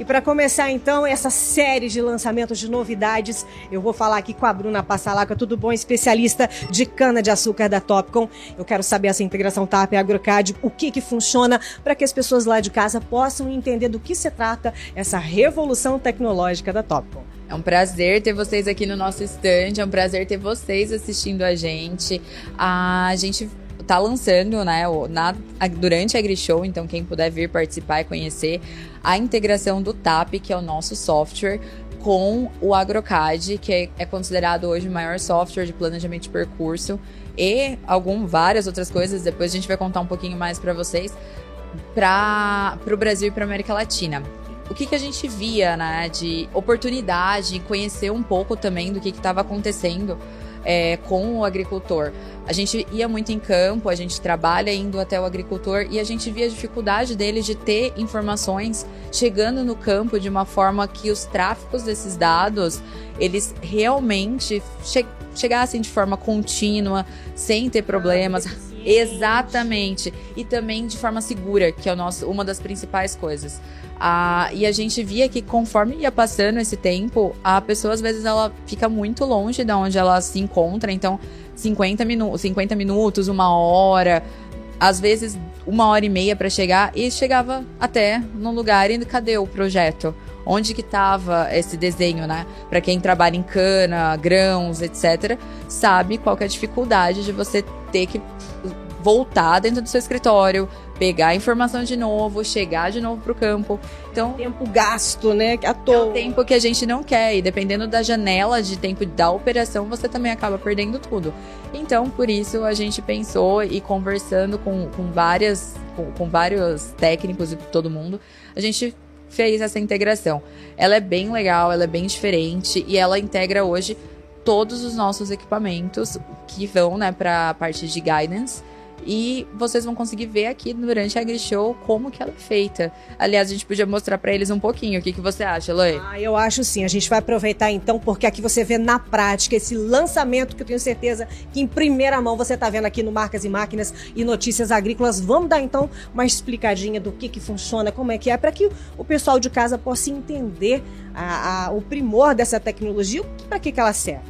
E para começar então essa série de lançamentos de novidades, eu vou falar aqui com a Bruna Passalaca, tudo bom? Especialista de cana de açúcar da Topcom. Eu quero saber essa integração TAP e AgroCAD, o que que funciona para que as pessoas lá de casa possam entender do que se trata essa revolução tecnológica da Topcom. É um prazer ter vocês aqui no nosso stand, é um prazer ter vocês assistindo a gente. A gente tá lançando, né, na, durante a AgriShow, então quem puder vir participar e conhecer a integração do TAP, que é o nosso software, com o AgroCAD, que é, é considerado hoje o maior software de planejamento de percurso e algum, várias outras coisas. Depois a gente vai contar um pouquinho mais para vocês para o Brasil e para América Latina o que, que a gente via, né, de oportunidade, conhecer um pouco também do que estava acontecendo é, com o agricultor. A gente ia muito em campo, a gente trabalha indo até o agricultor e a gente via a dificuldade dele de ter informações chegando no campo de uma forma que os tráficos desses dados eles realmente che chegassem de forma contínua, sem ter problemas. Exatamente. E também de forma segura, que é o nosso, uma das principais coisas. Ah, e a gente via que conforme ia passando esse tempo, a pessoa às vezes ela fica muito longe de onde ela se encontra, então 50, minu 50 minutos, uma hora, às vezes uma hora e meia para chegar, e chegava até no lugar e cadê o projeto? Onde que estava esse desenho, né? Para quem trabalha em cana, grãos, etc., sabe qual é a dificuldade de você ter que voltar dentro do seu escritório, pegar a informação de novo, chegar de novo pro campo. Então, tempo gasto, né? À toa. É o tempo que a gente não quer e dependendo da janela de tempo da operação, você também acaba perdendo tudo. Então, por isso a gente pensou e conversando com, com várias com, com vários técnicos e todo mundo, a gente fez essa integração. Ela é bem legal, ela é bem diferente e ela integra hoje todos os nossos equipamentos que vão, né, para a parte de guidance e vocês vão conseguir ver aqui durante a AgriShow como que ela é feita. Aliás, a gente podia mostrar para eles um pouquinho. O que, que você acha, Loi? Ah, eu acho sim. A gente vai aproveitar então, porque aqui você vê na prática esse lançamento que eu tenho certeza que em primeira mão você está vendo aqui no Marcas e Máquinas e Notícias Agrícolas. Vamos dar então uma explicadinha do que, que funciona, como é que é, para que o pessoal de casa possa entender a, a, o primor dessa tecnologia, para que, que ela serve.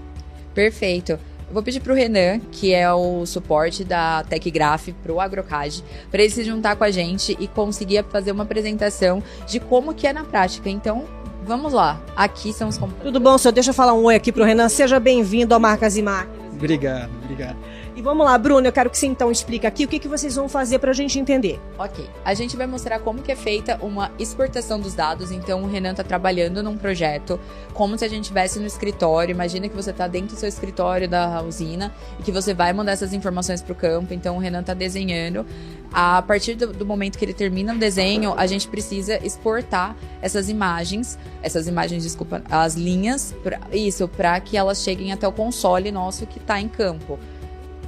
Perfeito. Eu vou pedir pro Renan, que é o suporte da TechGraph pro AgroCAD, para ele se juntar com a gente e conseguir fazer uma apresentação de como que é na prática. Então, vamos lá. Aqui são os Tudo bom, senhor? Deixa eu falar um oi aqui pro Renan. Seja bem-vindo ao Marcas e Máquinas. Obrigado, obrigado. E vamos lá, Bruno, eu quero que você então explique aqui o que, que vocês vão fazer para a gente entender. Ok, a gente vai mostrar como que é feita uma exportação dos dados. Então, o Renan está trabalhando num projeto, como se a gente estivesse no escritório. Imagina que você está dentro do seu escritório da usina e que você vai mandar essas informações para o campo. Então, o Renan está desenhando. A partir do, do, momento que ele termina o desenho, a gente precisa exportar essas imagens, essas imagens, desculpa, as linhas, pra, isso, para que elas cheguem até o console nosso que está em campo.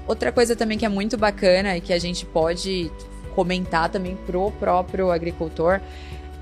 Outra coisa também que é muito bacana e que a gente pode comentar também pro próprio agricultor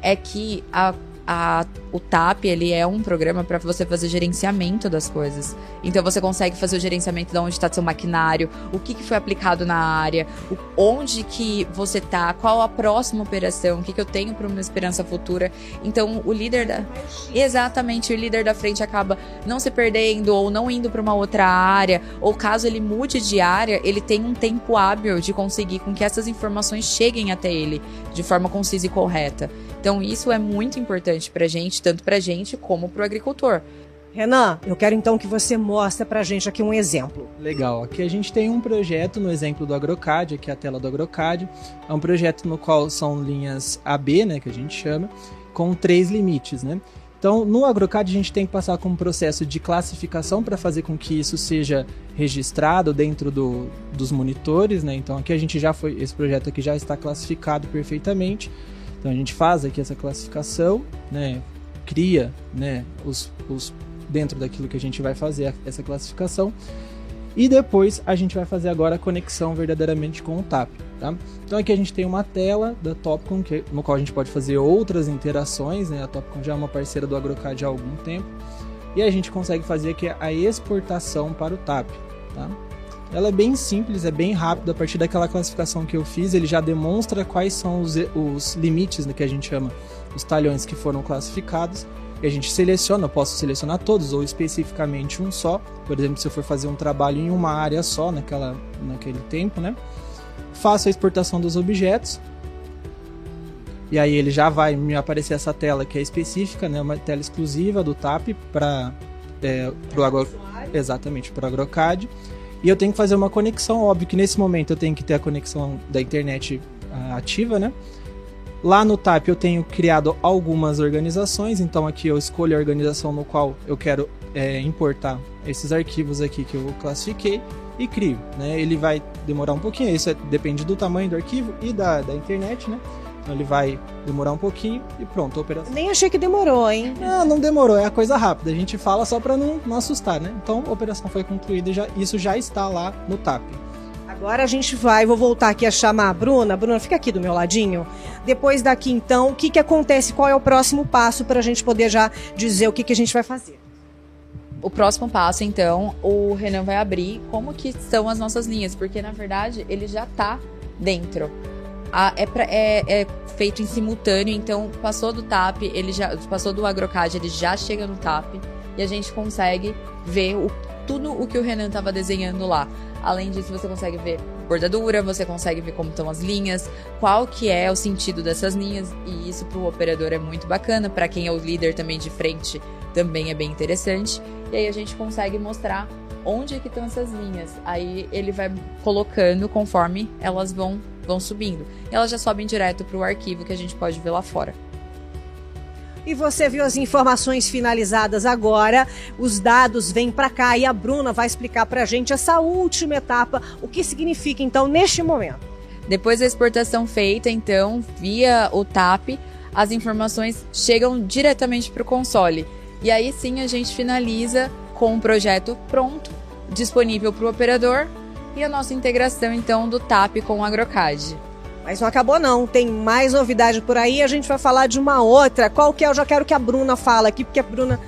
é que a a, o TAP ele é um programa para você fazer gerenciamento das coisas. Então você consegue fazer o gerenciamento de onde está seu maquinário, o que, que foi aplicado na área, o, onde que você está, qual a próxima operação, o que, que eu tenho para uma esperança futura. Então o líder da exatamente o líder da frente acaba não se perdendo ou não indo para uma outra área, ou caso ele mude de área, ele tem um tempo hábil de conseguir com que essas informações cheguem até ele de forma concisa e correta. Então isso é muito importante para a gente, tanto para a gente como para o agricultor. Renan, eu quero então que você mostre para a gente aqui um exemplo. Legal. Aqui a gente tem um projeto no exemplo do AgroCAD, aqui é a tela do AgroCAD. É um projeto no qual são linhas AB, né, que a gente chama, com três limites, né? Então, no AgroCAD a gente tem que passar com um processo de classificação para fazer com que isso seja registrado dentro do, dos monitores, né? Então, aqui a gente já foi, esse projeto aqui já está classificado perfeitamente. Então a gente faz aqui essa classificação, né, cria né, os, os, dentro daquilo que a gente vai fazer essa classificação e depois a gente vai fazer agora a conexão verdadeiramente com o TAP. Tá? Então aqui a gente tem uma tela da Topcon que, no qual a gente pode fazer outras interações, né? a Topcon já é uma parceira do AgroCAD há algum tempo e a gente consegue fazer aqui a exportação para o TAP. Tá? Ela é bem simples, é bem rápida. A partir daquela classificação que eu fiz, ele já demonstra quais são os, os limites né, que a gente chama os talhões que foram classificados e a gente seleciona, eu posso selecionar todos ou especificamente um só. Por exemplo, se eu for fazer um trabalho em uma área só naquela, naquele tempo, né? Faço a exportação dos objetos. E aí ele já vai me aparecer essa tela que é específica, né? Uma tela exclusiva do TAP para é, o agro... exatamente para o AgroCAD. E eu tenho que fazer uma conexão, óbvio que nesse momento eu tenho que ter a conexão da internet uh, ativa, né? Lá no TAP eu tenho criado algumas organizações, então aqui eu escolho a organização no qual eu quero é, importar esses arquivos aqui que eu classifiquei e crio. Né? Ele vai demorar um pouquinho, isso é, depende do tamanho do arquivo e da, da internet, né? Então ele vai demorar um pouquinho e pronto, a operação. Nem achei que demorou, hein? Não, não demorou, é a coisa rápida. A gente fala só para não, não assustar, né? Então a operação foi concluída e já, isso já está lá no TAP. Agora a gente vai, vou voltar aqui a chamar a Bruna. Bruna, fica aqui do meu ladinho. Depois daqui, então, o que, que acontece? Qual é o próximo passo para a gente poder já dizer o que, que a gente vai fazer? O próximo passo, então, o Renan vai abrir como que são as nossas linhas, porque na verdade ele já está dentro. A, é, pra, é, é, feito em simultâneo, então passou do TAP, ele já passou do AgroCAD, ele já chega no TAP e a gente consegue ver o, tudo o que o Renan estava desenhando lá. Além disso, você consegue ver bordadura, você consegue ver como estão as linhas, qual que é o sentido dessas linhas, e isso para o operador é muito bacana, para quem é o líder também de frente também é bem interessante. E aí a gente consegue mostrar onde é que estão essas linhas. Aí ele vai colocando conforme elas vão vão subindo. E elas já sobem direto para o arquivo que a gente pode ver lá fora. E você viu as informações finalizadas agora. Os dados vêm para cá e a Bruna vai explicar para a gente essa última etapa, o que significa então neste momento. Depois da exportação feita, então, via o TAP, as informações chegam diretamente para o console. E aí sim a gente finaliza com o projeto pronto, disponível para o operador e a nossa integração então do TAP com o AgroCAD. Mas não acabou não, tem mais novidade por aí. A gente vai falar de uma outra. Qual que é? Eu já quero que a Bruna fale aqui, porque a Bruna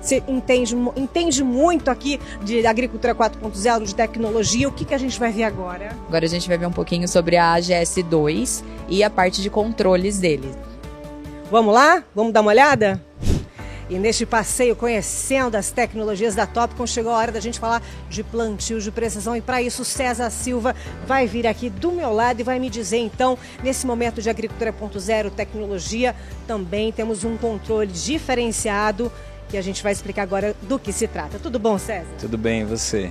se entende, entende muito aqui de agricultura 4.0, de tecnologia. O que, que a gente vai ver agora? Agora a gente vai ver um pouquinho sobre a AGS2 e a parte de controles dele. Vamos lá? Vamos dar uma olhada? E neste passeio conhecendo as tecnologias da Topcon, chegou a hora da gente falar de plantio de precisão. E para isso, César Silva vai vir aqui do meu lado e vai me dizer, então, nesse momento de agricultura 4.0, tecnologia, também temos um controle diferenciado que a gente vai explicar agora do que se trata. Tudo bom, César? Tudo bem, e você?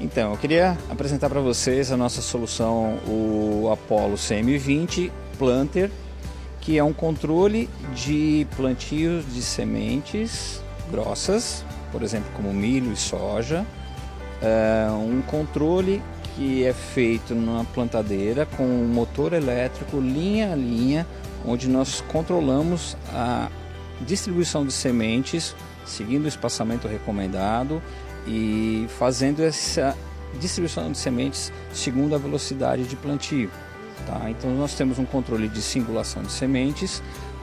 Então, eu queria apresentar para vocês a nossa solução, o Apollo CM20 Planter que é um controle de plantios de sementes grossas, por exemplo, como milho e soja. É um controle que é feito numa plantadeira com um motor elétrico linha a linha, onde nós controlamos a distribuição de sementes, seguindo o espaçamento recomendado e fazendo essa distribuição de sementes segundo a velocidade de plantio. Tá? Então nós temos um controle de singulação de sementes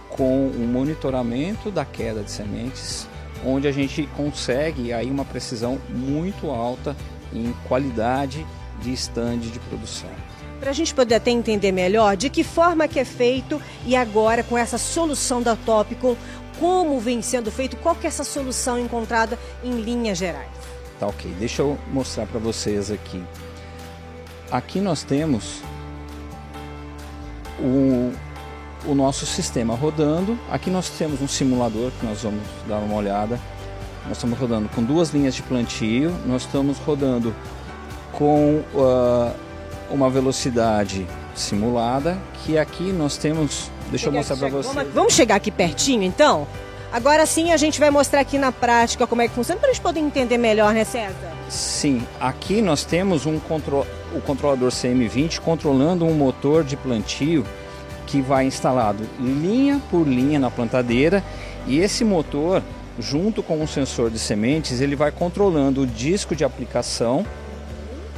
com um monitoramento da queda de sementes, onde a gente consegue aí uma precisão muito alta em qualidade de stand de produção. Para a gente poder até entender melhor de que forma que é feito e agora com essa solução da Topicon, como vem sendo feito, qual que é essa solução encontrada em linhas gerais? Tá ok, deixa eu mostrar para vocês aqui. Aqui nós temos o, o nosso sistema rodando. Aqui nós temos um simulador que nós vamos dar uma olhada. Nós estamos rodando com duas linhas de plantio, nós estamos rodando com uh, uma velocidade simulada, que aqui nós temos. Deixa eu mostrar para vocês. Vamos chegar aqui pertinho então? Agora sim a gente vai mostrar aqui na prática como é que funciona para a gente poder entender melhor, né, César? Sim, aqui nós temos um contro o controlador CM20 controlando um motor de plantio que vai instalado linha por linha na plantadeira e esse motor, junto com um sensor de sementes, ele vai controlando o disco de aplicação.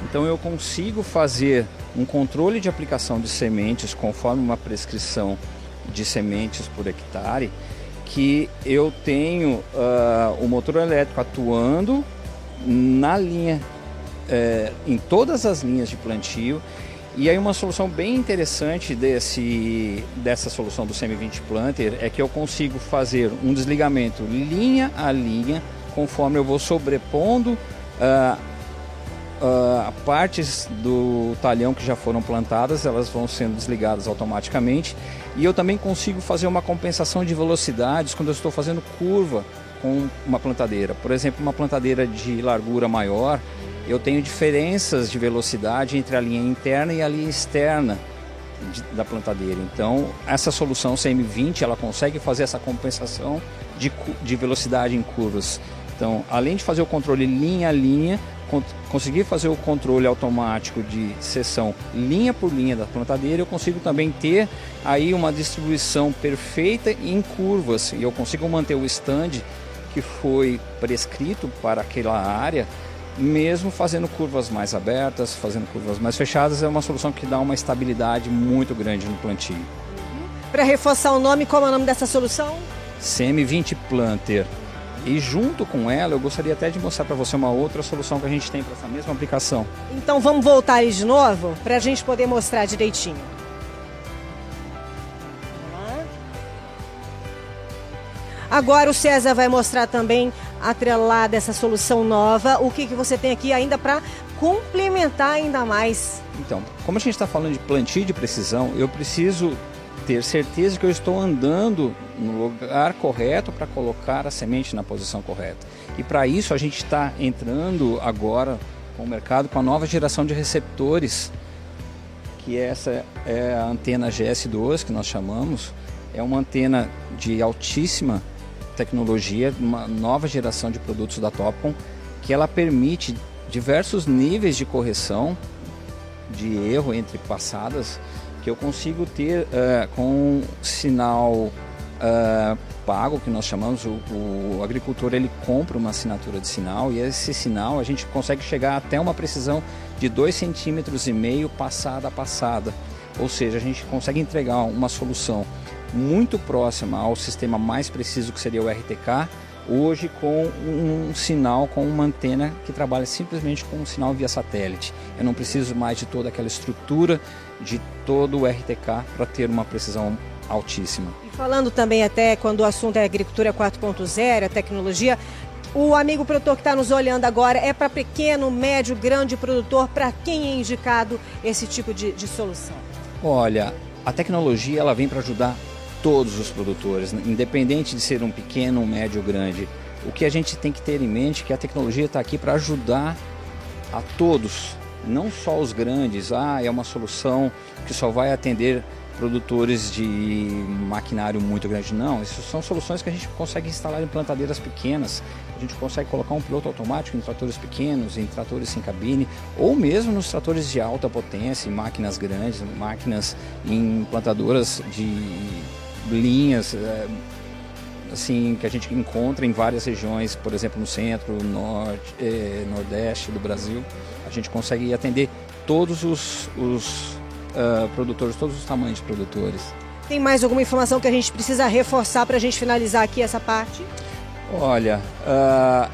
Então eu consigo fazer um controle de aplicação de sementes conforme uma prescrição de sementes por hectare que eu tenho uh, o motor elétrico atuando na linha, uh, em todas as linhas de plantio E aí uma solução bem interessante desse, dessa solução do Semi-20 Planter é que eu consigo fazer um desligamento linha a linha, conforme eu vou sobrepondo uh, uh, partes do talhão que já foram plantadas, elas vão sendo desligadas automaticamente. E eu também consigo fazer uma compensação de velocidades quando eu estou fazendo curva com uma plantadeira. Por exemplo, uma plantadeira de largura maior, eu tenho diferenças de velocidade entre a linha interna e a linha externa de, da plantadeira. Então, essa solução CM20 ela consegue fazer essa compensação de, de velocidade em curvas. Então, além de fazer o controle linha a linha, conseguir fazer o controle automático de seção linha por linha da plantadeira, eu consigo também ter aí uma distribuição perfeita em curvas e eu consigo manter o stand que foi prescrito para aquela área mesmo fazendo curvas mais abertas, fazendo curvas mais fechadas, é uma solução que dá uma estabilidade muito grande no plantio. Para reforçar o nome, qual é o nome dessa solução? CM20 Planter. E junto com ela, eu gostaria até de mostrar para você uma outra solução que a gente tem para essa mesma aplicação. Então vamos voltar aí de novo para a gente poder mostrar direitinho. Agora o César vai mostrar também atrelada essa solução nova, o que, que você tem aqui ainda para complementar ainda mais? Então, como a gente está falando de plantio de precisão, eu preciso ter certeza que eu estou andando no lugar correto para colocar a semente na posição correta. E para isso a gente está entrando agora com o mercado com a nova geração de receptores, que essa é a antena GS2 que nós chamamos. É uma antena de altíssima tecnologia, uma nova geração de produtos da Topcon, que ela permite diversos níveis de correção de erro entre passadas que eu consigo ter uh, com sinal uh, pago que nós chamamos o, o, agricultor ele compra uma assinatura de sinal e esse sinal a gente consegue chegar até uma precisão de dois centímetros e meio passada a passada. Ou seja a gente consegue entregar uma solução muito próxima ao sistema mais preciso que seria o RTK, hoje com um sinal, com uma antena que trabalha simplesmente com um sinal via satélite. Eu não preciso mais de toda aquela estrutura, de todo o RTK para ter uma precisão altíssima. E falando também até quando o assunto é agricultura 4.0, a tecnologia, o amigo produtor que está nos olhando agora é para pequeno, médio, grande produtor, para quem é indicado esse tipo de, de solução? Olha, a tecnologia ela vem para ajudar todos os produtores, independente de ser um pequeno, um médio ou grande. O que a gente tem que ter em mente é que a tecnologia está aqui para ajudar a todos, não só os grandes. Ah, é uma solução que só vai atender produtores de maquinário muito grande. Não, isso são soluções que a gente consegue instalar em plantadeiras pequenas. A gente consegue colocar um piloto automático em tratores pequenos, em tratores sem cabine, ou mesmo nos tratores de alta potência, em máquinas grandes, máquinas em plantadoras de linhas é, assim que a gente encontra em várias regiões, por exemplo no centro, norte, é, nordeste do Brasil, a gente consegue atender todos os, os uh, produtores, todos os tamanhos de produtores. Tem mais alguma informação que a gente precisa reforçar para a gente finalizar aqui essa parte? Olha, uh,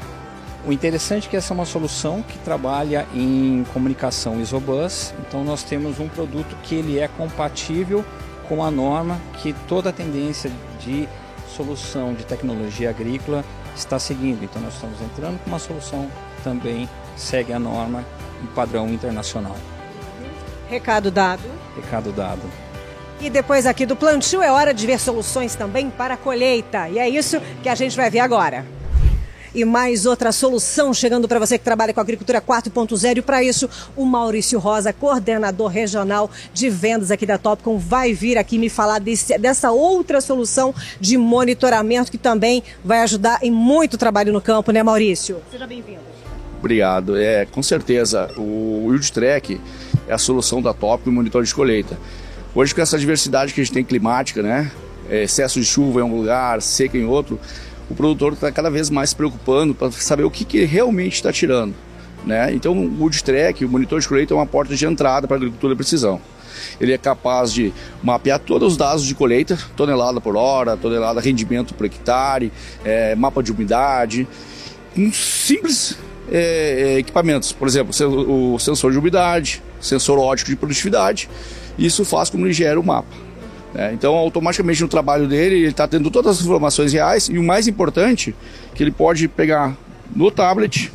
o interessante é que essa é uma solução que trabalha em comunicação isobus, então nós temos um produto que ele é compatível com a norma que toda a tendência de solução de tecnologia agrícola está seguindo. Então nós estamos entrando com uma solução também segue a norma em padrão internacional. Recado dado. Recado dado. E depois aqui do plantio é hora de ver soluções também para a colheita. E é isso que a gente vai ver agora e mais outra solução chegando para você que trabalha com agricultura 4.0. E para isso, o Maurício Rosa, coordenador regional de vendas aqui da Topcom, vai vir aqui me falar desse, dessa outra solução de monitoramento que também vai ajudar em muito trabalho no campo, né, Maurício? Seja bem-vindo. Obrigado. É, com certeza, o Wild Track é a solução da Top no monitor de colheita. Hoje, com essa diversidade que a gente tem climática, né? É, excesso de chuva em um lugar, seca em outro, o produtor está cada vez mais preocupando para saber o que, que realmente está tirando. Né? Então, o Wood Track, o monitor de colheita, é uma porta de entrada para a agricultura de precisão. Ele é capaz de mapear todos os dados de colheita, tonelada por hora, tonelada rendimento por hectare, é, mapa de umidade, com simples é, é equipamentos. Por exemplo, o sensor de umidade, sensor ótico de produtividade. Isso faz como ele gera o mapa. Né? Então, automaticamente no trabalho dele, ele está tendo todas as informações reais e o mais importante, que ele pode pegar no tablet,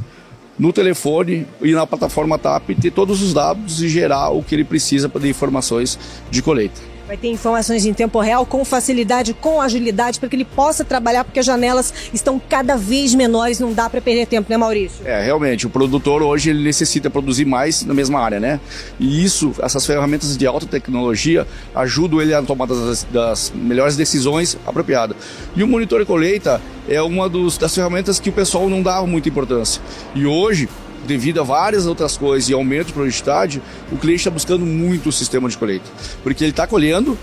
no telefone e na plataforma TAP, ter todos os dados e gerar o que ele precisa ter informações de colheita. Vai ter informações em tempo real, com facilidade, com agilidade, para que ele possa trabalhar, porque as janelas estão cada vez menores, não dá para perder tempo, né, Maurício? É, realmente, o produtor hoje ele necessita produzir mais na mesma área, né? E isso, essas ferramentas de alta tecnologia ajudam ele a tomar das, das melhores decisões apropriadas. E o monitor de colheita é uma dos, das ferramentas que o pessoal não dava muita importância. E hoje, devido a várias outras coisas e aumento de produtividade, o cliente está buscando muito o sistema de colheita. Porque ele está colhendo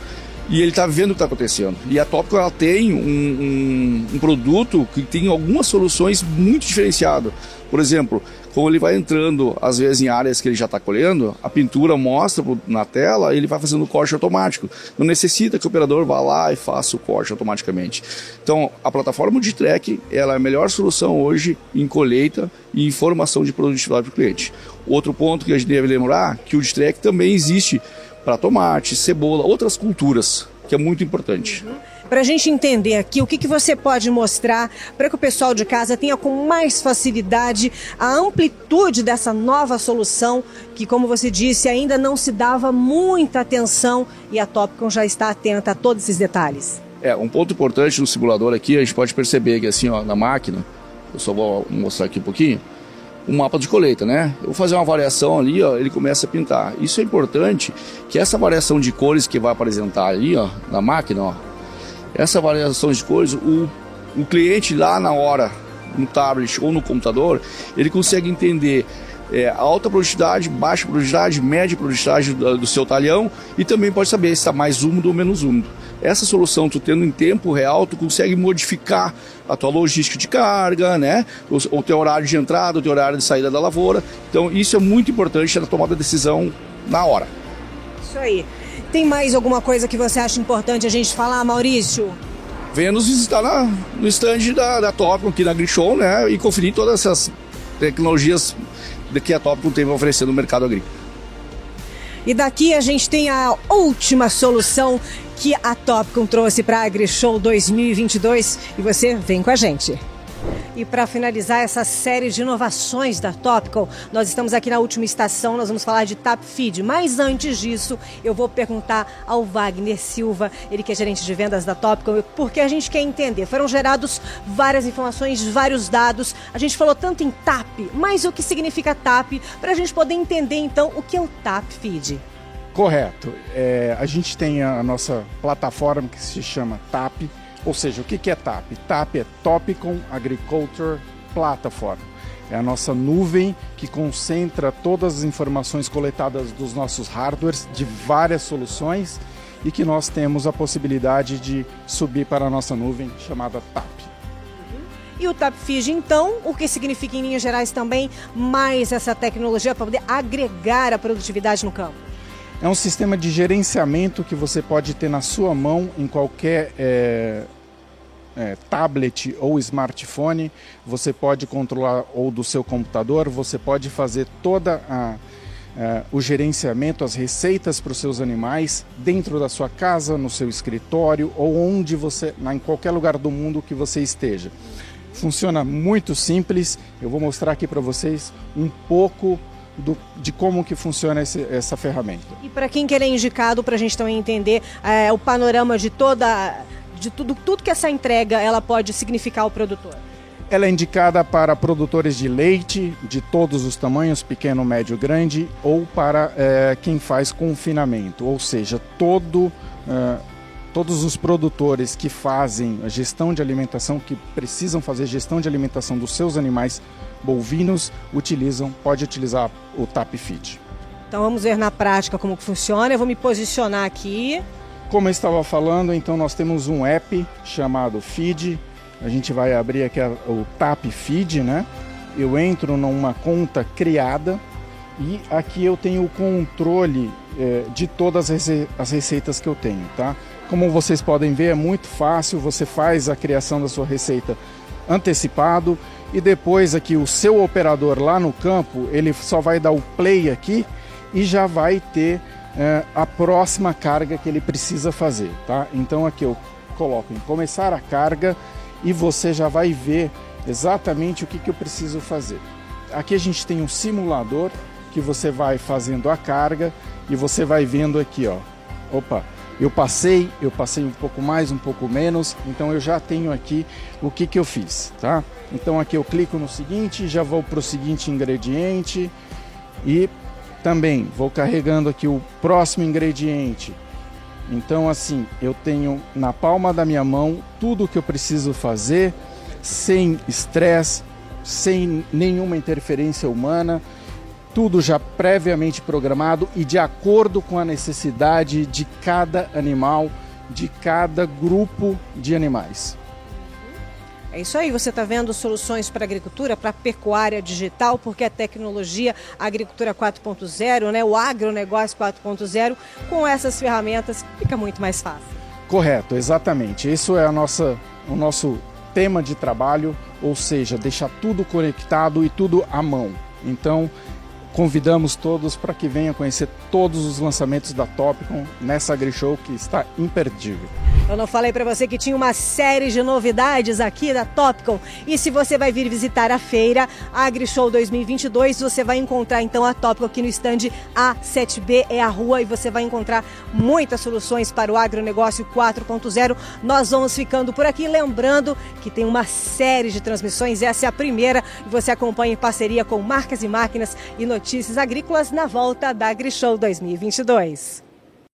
e ele está vendo o que está acontecendo. E a Tópico ela tem um, um, um, produto que tem algumas soluções muito diferenciadas. Por exemplo, como ele vai entrando, às vezes, em áreas que ele já está colhendo, a pintura mostra na tela, ele vai fazendo o corte automático. Não necessita que o operador vá lá e faça o corte automaticamente. Então, a plataforma de track ela é a melhor solução hoje em colheita e informação de produtividade para o cliente. Outro ponto que a gente deve lembrar que o de track também existe para tomate, cebola, outras culturas, que é muito importante. Uhum para a gente entender aqui o que, que você pode mostrar para que o pessoal de casa tenha com mais facilidade a amplitude dessa nova solução que, como você disse, ainda não se dava muita atenção e a Topcon já está atenta a todos esses detalhes. É, um ponto importante no simulador aqui, a gente pode perceber que assim, ó, na máquina, eu só vou mostrar aqui um pouquinho, um mapa de colheita, né? Eu vou fazer uma variação ali, ó, ele começa a pintar. Isso é importante, que essa variação de cores que vai apresentar ali, ó, na máquina, ó, essa variação de cores, o, o cliente lá na hora, no tablet ou no computador, ele consegue entender é, alta produtividade, baixa produtividade, média produtividade do, do seu talhão e também pode saber se está mais úmido ou menos úmido. Essa solução, tu tendo em tempo real, tu consegue modificar a tua logística de carga, né? O, o teu horário de entrada, o teu horário de saída da lavoura. Então, isso é muito importante na tomada de decisão na hora. Isso aí. Tem mais alguma coisa que você acha importante a gente falar, Maurício? Venha nos visitar na, no stand da, da Topcon aqui na Grishow, né? E conferir todas essas tecnologias que a Topcon tem para oferecer no mercado agrícola. E daqui a gente tem a última solução que a Topcon trouxe para a AgriShow 2022 e você vem com a gente. E para finalizar essa série de inovações da Topical, nós estamos aqui na última estação, nós vamos falar de Tap Feed. Mas antes disso, eu vou perguntar ao Wagner Silva, ele que é gerente de vendas da Topical, porque a gente quer entender. Foram gerados várias informações, vários dados. A gente falou tanto em TAP, mas o que significa TAP, para a gente poder entender então o que é o Tap Feed. Correto. É, a gente tem a nossa plataforma que se chama TAP ou seja, o que é TAP? TAP é Topicon Agriculture Platform. É a nossa nuvem que concentra todas as informações coletadas dos nossos hardwares de várias soluções e que nós temos a possibilidade de subir para a nossa nuvem chamada TAP. E o TapFig, então, o que significa em linhas gerais também mais essa tecnologia para poder agregar a produtividade no campo? É um sistema de gerenciamento que você pode ter na sua mão em qualquer é, é, tablet ou smartphone. Você pode controlar ou do seu computador. Você pode fazer toda a é, o gerenciamento, as receitas para os seus animais dentro da sua casa, no seu escritório ou onde você, em qualquer lugar do mundo que você esteja. Funciona muito simples. Eu vou mostrar aqui para vocês um pouco do, de como que funciona esse, essa ferramenta. E para quem quer é indicado, para a gente também entender é, o panorama de toda, de tudo, tudo que essa entrega ela pode significar ao produtor. Ela é indicada para produtores de leite de todos os tamanhos, pequeno, médio, grande, ou para é, quem faz confinamento, ou seja, todo, é, todos os produtores que fazem a gestão de alimentação, que precisam fazer gestão de alimentação dos seus animais bovinos utilizam, pode utilizar o TAP Feed. Então vamos ver na prática como que funciona. Eu vou me posicionar aqui. Como eu estava falando, então nós temos um app chamado Feed. A gente vai abrir aqui o TAP Feed, né? Eu entro numa conta criada e aqui eu tenho o controle é, de todas as receitas que eu tenho, tá? Como vocês podem ver, é muito fácil. Você faz a criação da sua receita antecipado e depois aqui o seu operador lá no campo, ele só vai dar o play aqui e já vai ter é, a próxima carga que ele precisa fazer, tá? Então aqui eu coloco em começar a carga e você já vai ver exatamente o que, que eu preciso fazer. Aqui a gente tem um simulador que você vai fazendo a carga e você vai vendo aqui, ó. Opa, eu passei, eu passei um pouco mais, um pouco menos, então eu já tenho aqui o que, que eu fiz, tá? Então aqui eu clico no seguinte, já vou para o seguinte ingrediente e também vou carregando aqui o próximo ingrediente. Então assim, eu tenho na palma da minha mão tudo o que eu preciso fazer sem estresse, sem nenhuma interferência humana, tudo já previamente programado e de acordo com a necessidade de cada animal, de cada grupo de animais. É isso aí, você está vendo soluções para agricultura, para pecuária digital, porque a tecnologia, a agricultura 4.0, né, o agronegócio 4.0, com essas ferramentas fica muito mais fácil. Correto, exatamente. Isso é a nossa, o nosso tema de trabalho, ou seja, deixar tudo conectado e tudo à mão. Então, convidamos todos para que venham conhecer todos os lançamentos da Topcon nessa AgriShow que está imperdível. Eu não falei para você que tinha uma série de novidades aqui da Topcon. E se você vai vir visitar a feira AgriShow 2022, você vai encontrar então a Topcon aqui no stand A7B, é a rua, e você vai encontrar muitas soluções para o agronegócio 4.0. Nós vamos ficando por aqui, lembrando que tem uma série de transmissões, essa é a primeira, e você acompanha em parceria com Marcas e Máquinas e Notícias Agrícolas na volta da AgriShow 2022.